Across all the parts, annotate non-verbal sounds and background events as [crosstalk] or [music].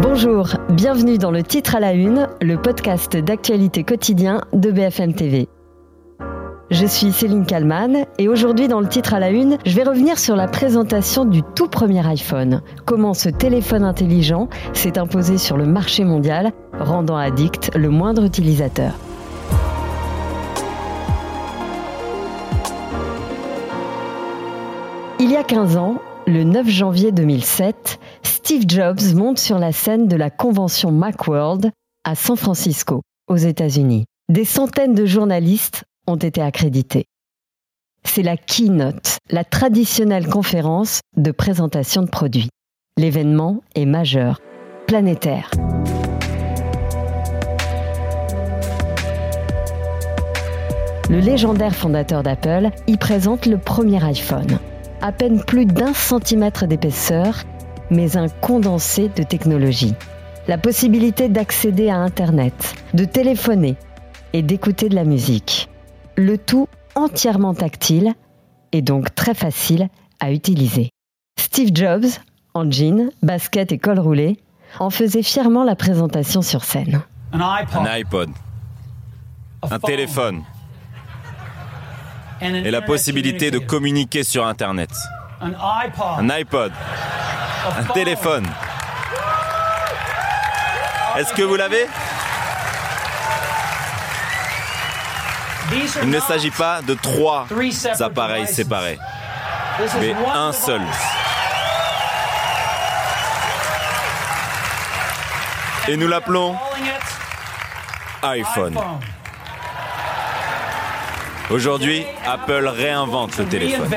Bonjour, bienvenue dans le titre à la une, le podcast d'actualité quotidien de BFM TV. Je suis Céline Kalman et aujourd'hui dans le titre à la une, je vais revenir sur la présentation du tout premier iPhone. Comment ce téléphone intelligent s'est imposé sur le marché mondial, rendant addict le moindre utilisateur. Il y a 15 ans, le 9 janvier 2007, Steve Jobs monte sur la scène de la convention Macworld à San Francisco, aux États-Unis. Des centaines de journalistes ont été accrédités. C'est la keynote, la traditionnelle conférence de présentation de produits. L'événement est majeur, planétaire. Le légendaire fondateur d'Apple y présente le premier iPhone. À peine plus d'un centimètre d'épaisseur, mais un condensé de technologie. La possibilité d'accéder à Internet, de téléphoner et d'écouter de la musique le tout entièrement tactile et donc très facile à utiliser. Steve Jobs, en jean, basket et col roulé, en faisait fièrement la présentation sur scène. Un iPod, un téléphone et la possibilité de communiquer sur Internet. Un iPod, un téléphone. Est-ce que vous l'avez? Il ne s'agit pas de trois appareils séparés, mais un seul. Et nous l'appelons iPhone. Aujourd'hui, Apple réinvente le téléphone.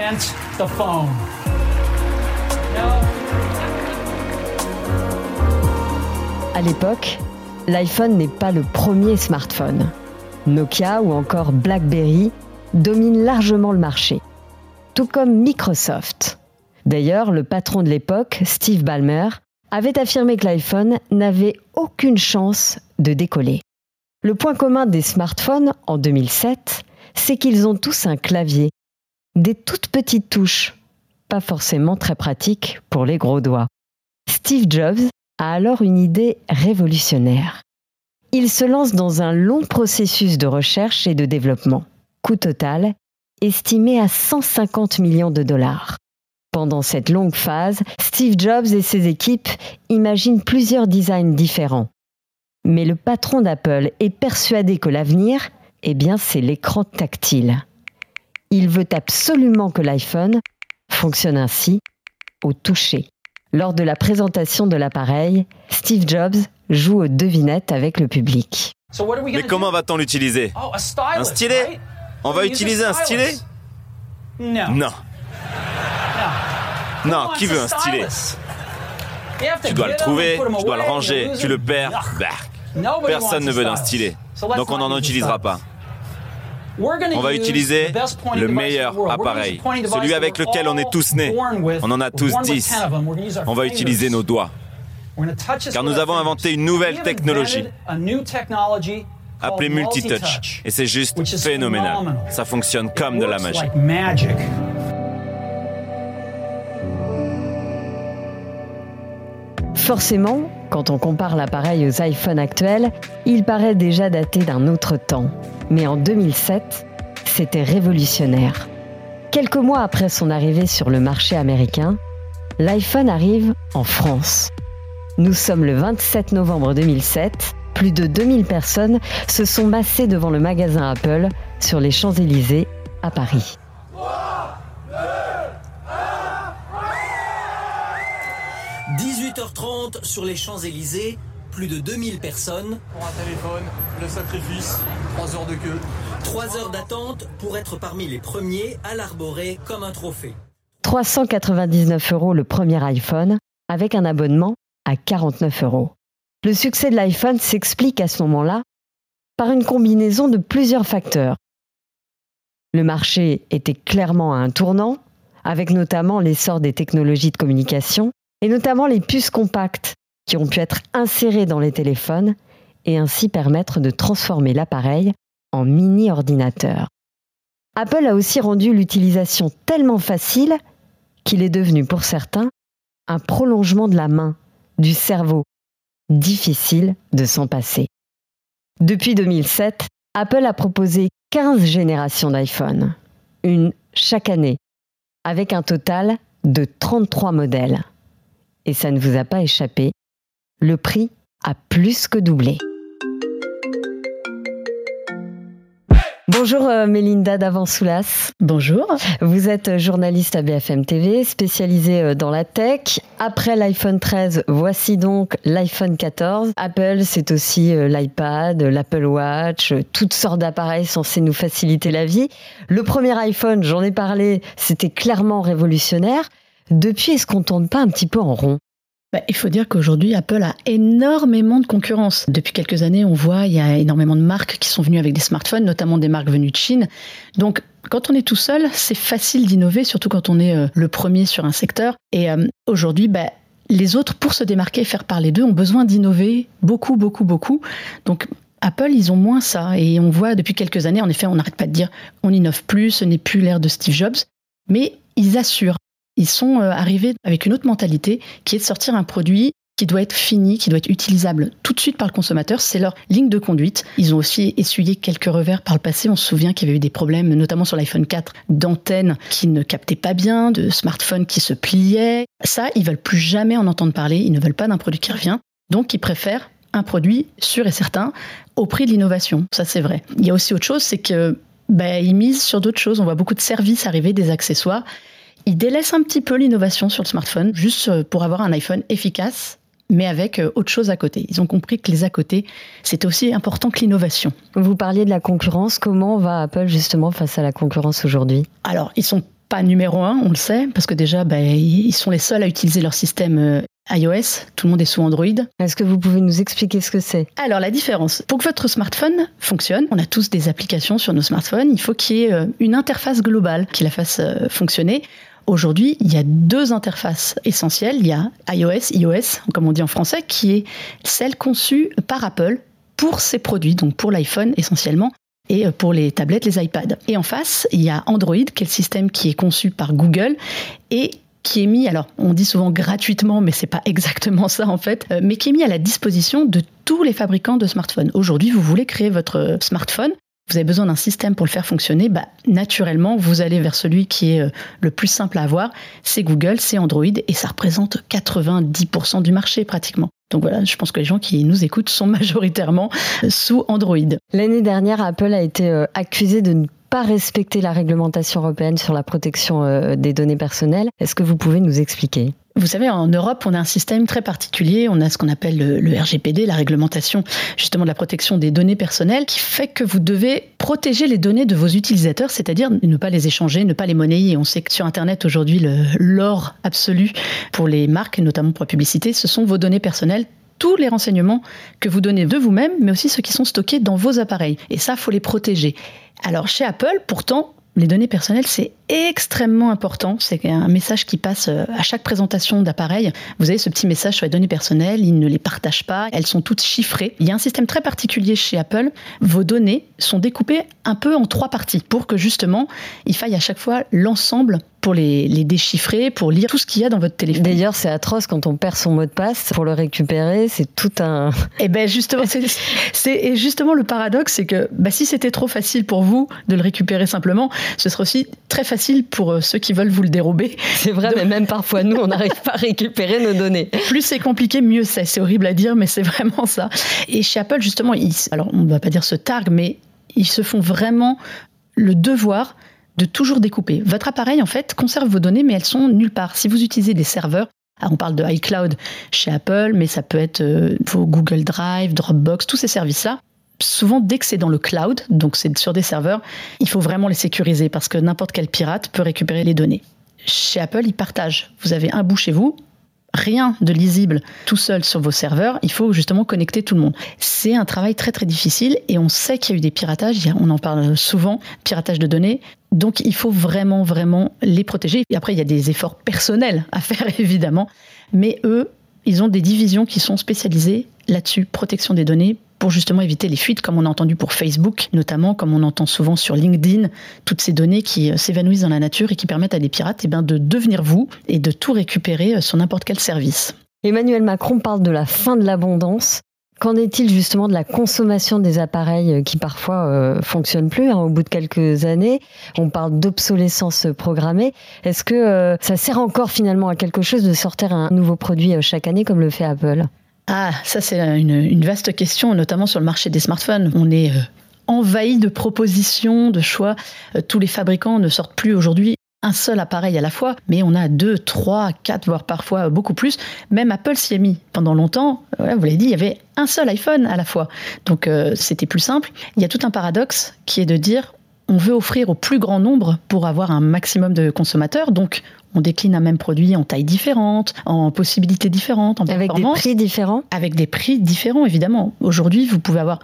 À l'époque, l'iPhone n'est pas le premier smartphone. Nokia ou encore BlackBerry dominent largement le marché, tout comme Microsoft. D'ailleurs, le patron de l'époque, Steve Ballmer, avait affirmé que l'iPhone n'avait aucune chance de décoller. Le point commun des smartphones en 2007, c'est qu'ils ont tous un clavier, des toutes petites touches, pas forcément très pratiques pour les gros doigts. Steve Jobs a alors une idée révolutionnaire il se lance dans un long processus de recherche et de développement. Coût total estimé à 150 millions de dollars. Pendant cette longue phase, Steve Jobs et ses équipes imaginent plusieurs designs différents. Mais le patron d'Apple est persuadé que l'avenir, eh bien, c'est l'écran tactile. Il veut absolument que l'iPhone fonctionne ainsi, au toucher. Lors de la présentation de l'appareil, Steve Jobs joue aux devinettes avec le public. Mais comment va-t-on l'utiliser? Oh, Un stylet? On va utiliser un stylet? Non. Non, qui veut un stylet? Tu dois le trouver, tu dois le ranger, tu le perds. Personne ne veut d'un stylet. Donc on n'en utilisera pas. On va utiliser le meilleur appareil, celui avec lequel on est tous nés. On en a tous 10. On va utiliser nos doigts. Car nous avons inventé une nouvelle technologie appelée multitouch. Et c'est juste phénoménal. Ça fonctionne comme de la magie. Forcément, quand on compare l'appareil aux iPhones actuels, il paraît déjà daté d'un autre temps. Mais en 2007, c'était révolutionnaire. Quelques mois après son arrivée sur le marché américain, l'iPhone arrive en France. Nous sommes le 27 novembre 2007. Plus de 2000 personnes se sont massées devant le magasin Apple sur les Champs-Élysées à Paris. 18h30 sur les Champs-Élysées, plus de 2000 personnes. Pour un téléphone, le sacrifice, 3 heures de queue. 3 heures d'attente pour être parmi les premiers à l'arborer comme un trophée. 399 euros le premier iPhone, avec un abonnement à 49 euros. Le succès de l'iPhone s'explique à ce moment-là par une combinaison de plusieurs facteurs. Le marché était clairement à un tournant, avec notamment l'essor des technologies de communication, et notamment les puces compactes qui ont pu être insérées dans les téléphones et ainsi permettre de transformer l'appareil en mini-ordinateur. Apple a aussi rendu l'utilisation tellement facile qu'il est devenu pour certains un prolongement de la main du cerveau, difficile de s'en passer. Depuis 2007, Apple a proposé 15 générations d'iPhone, une chaque année, avec un total de 33 modèles. Et ça ne vous a pas échappé, le prix a plus que doublé. Bonjour euh, Mélinda Davansoulas. Bonjour. Vous êtes journaliste à BFM TV, spécialisée euh, dans la tech. Après l'iPhone 13, voici donc l'iPhone 14. Apple, c'est aussi euh, l'iPad, l'Apple Watch, toutes sortes d'appareils censés nous faciliter la vie. Le premier iPhone, j'en ai parlé, c'était clairement révolutionnaire. Depuis, est-ce qu'on tourne pas un petit peu en rond? Bah, il faut dire qu'aujourd'hui, Apple a énormément de concurrence. Depuis quelques années, on voit il y a énormément de marques qui sont venues avec des smartphones, notamment des marques venues de Chine. Donc, quand on est tout seul, c'est facile d'innover, surtout quand on est euh, le premier sur un secteur. Et euh, aujourd'hui, bah, les autres, pour se démarquer et faire parler d'eux, ont besoin d'innover beaucoup, beaucoup, beaucoup. Donc, Apple, ils ont moins ça. Et on voit depuis quelques années, en effet, on n'arrête pas de dire on innove plus, ce n'est plus l'ère de Steve Jobs. Mais ils assurent ils sont euh, arrivés avec une autre mentalité qui est de sortir un produit qui doit être fini, qui doit être utilisable tout de suite par le consommateur. C'est leur ligne de conduite. Ils ont aussi essuyé quelques revers par le passé. On se souvient qu'il y avait eu des problèmes, notamment sur l'iPhone 4, d'antennes qui ne captaient pas bien, de smartphones qui se pliaient. Ça, ils veulent plus jamais en entendre parler. Ils ne veulent pas d'un produit qui revient. Donc, ils préfèrent un produit sûr et certain au prix de l'innovation. Ça, c'est vrai. Il y a aussi autre chose, c'est que ben, misent sur d'autres choses. On voit beaucoup de services arriver, des accessoires. Ils délaissent un petit peu l'innovation sur le smartphone, juste euh, pour avoir un iPhone efficace, mais avec euh, autre chose à côté. Ils ont compris que les à côté, c'est aussi important que l'innovation. Vous parliez de la concurrence. Comment va Apple justement face à la concurrence aujourd'hui? Alors, ils sont pas numéro un, on le sait, parce que déjà, ben, ils sont les seuls à utiliser leur système euh, iOS, tout le monde est sous Android. Est-ce que vous pouvez nous expliquer ce que c'est? Alors la différence, pour que votre smartphone fonctionne, on a tous des applications sur nos smartphones, il faut qu'il y ait une interface globale qui la fasse fonctionner. Aujourd'hui, il y a deux interfaces essentielles. Il y a iOS, iOS, comme on dit en français, qui est celle conçue par Apple pour ses produits, donc pour l'iPhone essentiellement, et pour les tablettes, les iPads. Et en face, il y a Android, qui est le système qui est conçu par Google et qui est mis, alors on dit souvent gratuitement, mais c'est pas [laughs] exactement ça en fait, euh, mais qui est mis à la disposition de tous les fabricants de smartphones. Aujourd'hui, vous voulez créer votre smartphone, vous avez besoin d'un système pour le faire fonctionner, bah, naturellement, vous allez vers celui qui est euh, le plus simple à avoir. C'est Google, c'est Android, et ça représente 90% du marché pratiquement. Donc voilà, je pense que les gens qui nous écoutent sont [laughs] majoritairement sous Android. L'année dernière, Apple a été euh, accusé de ne pas respecter la réglementation européenne sur la protection des données personnelles. Est-ce que vous pouvez nous expliquer? Vous savez, en Europe, on a un système très particulier. On a ce qu'on appelle le, RGPD, la réglementation justement de la protection des données personnelles, qui fait que vous devez protéger les données de vos utilisateurs, c'est-à-dire ne pas les échanger, ne pas les monnayer. On sait que sur Internet aujourd'hui, l'or absolu pour les marques, notamment pour la publicité, ce sont vos données personnelles tous les renseignements que vous donnez de vous-même, mais aussi ceux qui sont stockés dans vos appareils. Et ça, faut les protéger. Alors chez Apple, pourtant, les données personnelles, c'est extrêmement important. C'est un message qui passe euh, à chaque présentation d'appareil. Vous avez ce petit message sur les données personnelles, ils ne les partagent pas, elles sont toutes chiffrées. Il y a un système très particulier chez Apple. Vos données sont découpées un peu en trois parties pour que justement, il faille à chaque fois l'ensemble pour les, déchiffrer, pour lire tout ce qu'il y a dans votre téléphone. D'ailleurs, c'est atroce quand on perd son mot de passe. Pour le récupérer, c'est tout un... Et [laughs] eh ben justement, c'est justement le paradoxe, c'est que bah, si c'était trop facile pour vous de le récupérer simplement, ce serait aussi très facile pour euh, ceux qui veulent vous le dérober. C'est vrai, mais même parfois, nous, on n'arrive pas à récupérer nos données. [laughs] Plus c'est compliqué, mieux c'est. C'est horrible à dire, mais c'est vraiment ça. Et chez Apple, justement, ils, alors on ne va pas dire se targue, mais ils se font vraiment le devoir de toujours découper. Votre appareil, en fait, conserve vos données, mais elles sont nulle part. Si vous utilisez des serveurs, ah, on parle de iCloud chez Apple, mais ça peut être euh, vos Google Drive, Dropbox, tous ces services-là. Souvent, dès que c'est dans le cloud, donc c'est sur des serveurs, il faut vraiment les sécuriser parce que n'importe quel pirate peut récupérer les données. Chez Apple, ils partagent. Vous avez un bout chez vous, rien de lisible tout seul sur vos serveurs, il faut justement connecter tout le monde. C'est un travail très très difficile et on sait qu'il y a eu des piratages, on en parle souvent, piratage de données. Donc il faut vraiment vraiment les protéger. Et après il y a des efforts personnels à faire [laughs] évidemment, mais eux, ils ont des divisions qui sont spécialisées là-dessus, protection des données pour justement éviter les fuites, comme on a entendu pour Facebook, notamment comme on entend souvent sur LinkedIn, toutes ces données qui euh, s'évanouissent dans la nature et qui permettent à des pirates eh ben, de devenir vous et de tout récupérer euh, sur n'importe quel service. Emmanuel Macron parle de la fin de l'abondance. Qu'en est-il justement de la consommation des appareils qui parfois euh, fonctionnent plus hein, au bout de quelques années? On parle d'obsolescence programmée. Est-ce que euh, ça sert encore finalement à quelque chose de sortir un nouveau produit euh, chaque année comme le fait Apple? Ah, ça c'est une, vaste question, notamment sur le marché des smartphones. On est envahi de propositions, de choix. tous les fabricants ne sortent plus aujourd'hui un seul appareil à la fois, mais on a deux, trois, quatre, voire parfois beaucoup plus. Même Apple s'y est mis. Pendant longtemps, vous l'avez dit, il y avait un seul iPhone à la fois. Donc euh, c'était plus simple. Il y a tout un paradoxe qui est de dire on veut offrir au plus grand nombre pour avoir un maximum de consommateurs. Donc on décline un même produit en taille différente, en possibilités différentes, en Avec des prix différents Avec des prix différents, évidemment. Aujourd'hui, vous pouvez avoir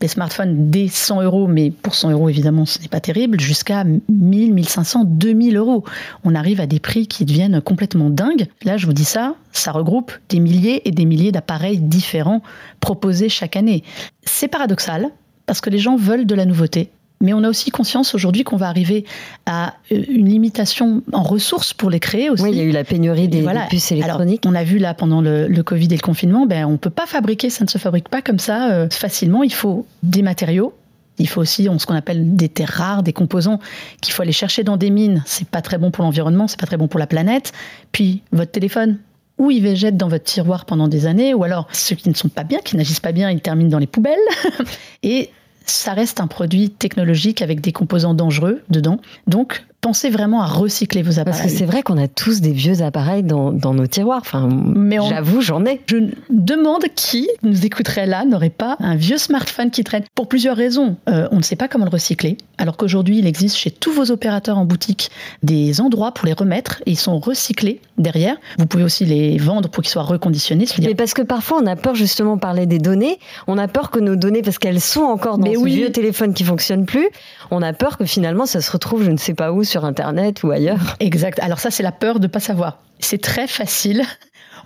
des smartphones dès 100 euros, mais pour 100 euros, évidemment, ce n'est pas terrible, jusqu'à 1000, 1500, 2000 euros. On arrive à des prix qui deviennent complètement dingues. Là, je vous dis ça, ça regroupe des milliers et des milliers d'appareils différents proposés chaque année. C'est paradoxal, parce que les gens veulent de la nouveauté. Mais on a aussi conscience aujourd'hui qu'on va arriver à euh, une limitation en ressources pour les créer aussi. Oui, il y a eu la pénurie des, puces électroniques. on a vu là pendant le, Covid et le confinement, ben, on ne peut pas fabriquer, ça ne se fabrique pas comme ça euh, facilement. Il faut des matériaux, il faut aussi ce qu'on appelle des terres rares, des composants qu'il faut aller chercher dans des mines. C'est pas très bon pour l'environnement, c'est pas très bon pour la planète. Puis votre téléphone, ou il végète dans votre tiroir pendant des années, ou alors ceux qui ne sont pas bien, qui n'agissent pas bien, ils terminent dans les poubelles. [laughs] et ça reste un produit technologique avec des composants dangereux dedans. Donc, pensez vraiment à recycler vos appareils. Parce que c'est vrai qu'on a tous des vieux appareils dans, nos tiroirs. Enfin, Mais j'avoue, j'en ai. Je demande qui nous écouterait là n'aurait pas un vieux smartphone qui traîne. Pour plusieurs raisons. Euh, on ne sait pas comment le recycler. Alors qu'aujourd'hui, il existe chez tous vos opérateurs en boutique des endroits pour les remettre et ils sont recyclés derrière. Vous pouvez aussi les vendre pour qu'ils soient reconditionnés. Mais parce que parfois, on a peur justement de parler des données. On a peur que nos données, parce qu'elles sont encore dans Mais ce vieux téléphone qui fonctionne plus, on a peur que finalement, ça se retrouve je ne sais pas où sur Internet ou ailleurs. Exact. Alors ça, c'est la peur de ne pas savoir. C'est très facile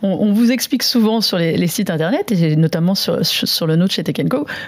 on, vous explique souvent sur les, sites internet, et notamment sur, le nôtre chez Tech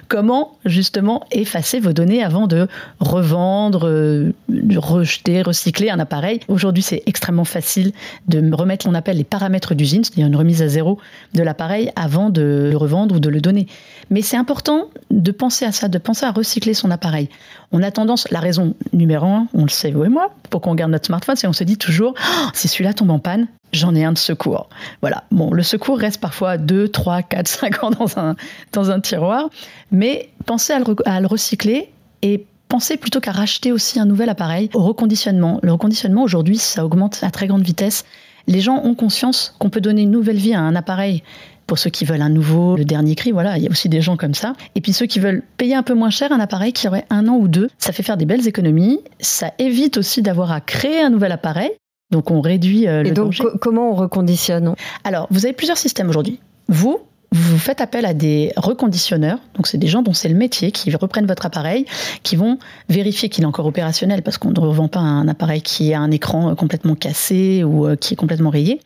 comment justement effacer vos données avant de revendre, euh, rejeter, recycler un appareil. Aujourd'hui, c'est extrêmement facile de remettre, on appelle les paramètres d'usine, c'est-à-dire une remise à zéro de l'appareil avant de le revendre ou de le donner. Mais c'est important de penser à ça, de penser à recycler son appareil. On a tendance, la raison numéro un, on le sait vous et moi, pour qu'on garde notre smartphone, c'est on se dit toujours, oh, si celui-là tombe en panne, j'en ai un de secours. Voilà. Bon, le secours reste parfois 2, 3, 4, 5 ans dans un, dans un tiroir, mais pensez à le, recycler et pensez plutôt qu'à racheter aussi un nouvel appareil au reconditionnement. Le reconditionnement, aujourd'hui, ça augmente à très grande vitesse. Les gens ont conscience qu'on peut donner une nouvelle vie à un appareil. Pour ceux qui veulent un nouveau, le dernier cri, voilà, il y a aussi des gens comme ça. Et puis ceux qui veulent payer un peu moins cher un appareil qui aurait un an ou deux, ça fait faire des belles économies. Ça évite aussi d'avoir à créer un nouvel appareil. Donc on réduit euh, le Et donc comment on reconditionne? Alors vous avez plusieurs systèmes aujourd'hui. Vous, vous faites appel à des reconditionneurs, donc c'est des gens dont c'est le métier, qui reprennent votre appareil, qui vont vérifier qu'il est encore opérationnel, parce qu'on ne revend pas un appareil qui a un écran euh, complètement cassé ou euh, qui est complètement rayé.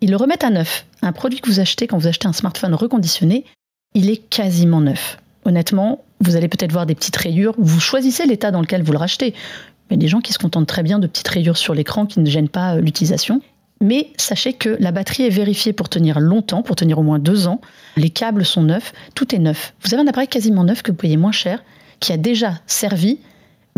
Ils le remettent à neuf. Un produit que vous achetez quand vous achetez un smartphone reconditionné, il est quasiment neuf. Honnêtement, vous allez peut-être voir des petites rayures. Vous choisissez l'état dans lequel vous le rachetez. Il y a des gens qui se contentent très bien de petites rayures sur l'écran qui ne gênent pas euh, l'utilisation. Mais sachez que la batterie est vérifiée pour tenir longtemps, pour tenir au moins deux ans. Les câbles sont neufs, tout est neuf. Vous avez un appareil quasiment neuf que vous payez moins cher, qui a déjà servi,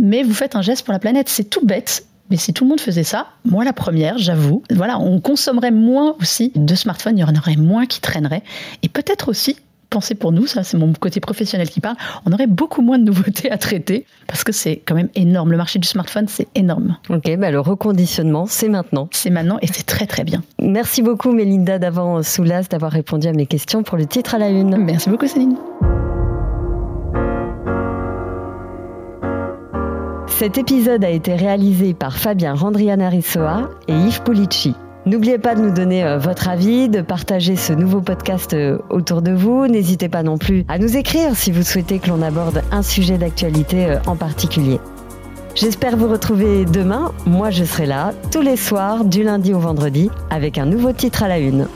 mais vous faites un geste pour la planète. C'est tout bête, mais si tout le monde faisait ça, moi la première, j'avoue, voilà, on consommerait moins aussi de smartphones, il y en aurait moins qui traîneraient. Et peut-être aussi penser pour nous, ça c'est mon côté professionnel qui parle, on aurait beaucoup moins de nouveautés à traiter parce que c'est quand même énorme. Le marché du smartphone, c'est énorme. Ok, bah le reconditionnement, c'est maintenant. C'est maintenant et c'est très très bien. Merci beaucoup Mélinda d'avant Soulas d'avoir répondu à mes questions pour le titre à la une. Merci beaucoup Céline. Cet épisode a été réalisé par Fabien Randrianarissoa et Yves Pulici. N'oubliez pas de nous donner euh, votre avis, de partager ce nouveau podcast euh, autour de vous. N'hésitez pas non plus à nous écrire si vous souhaitez que l'on aborde un sujet d'actualité euh, en particulier. J'espère vous retrouver demain. Moi, je serai là tous les soirs du lundi au vendredi avec un nouveau titre à la une.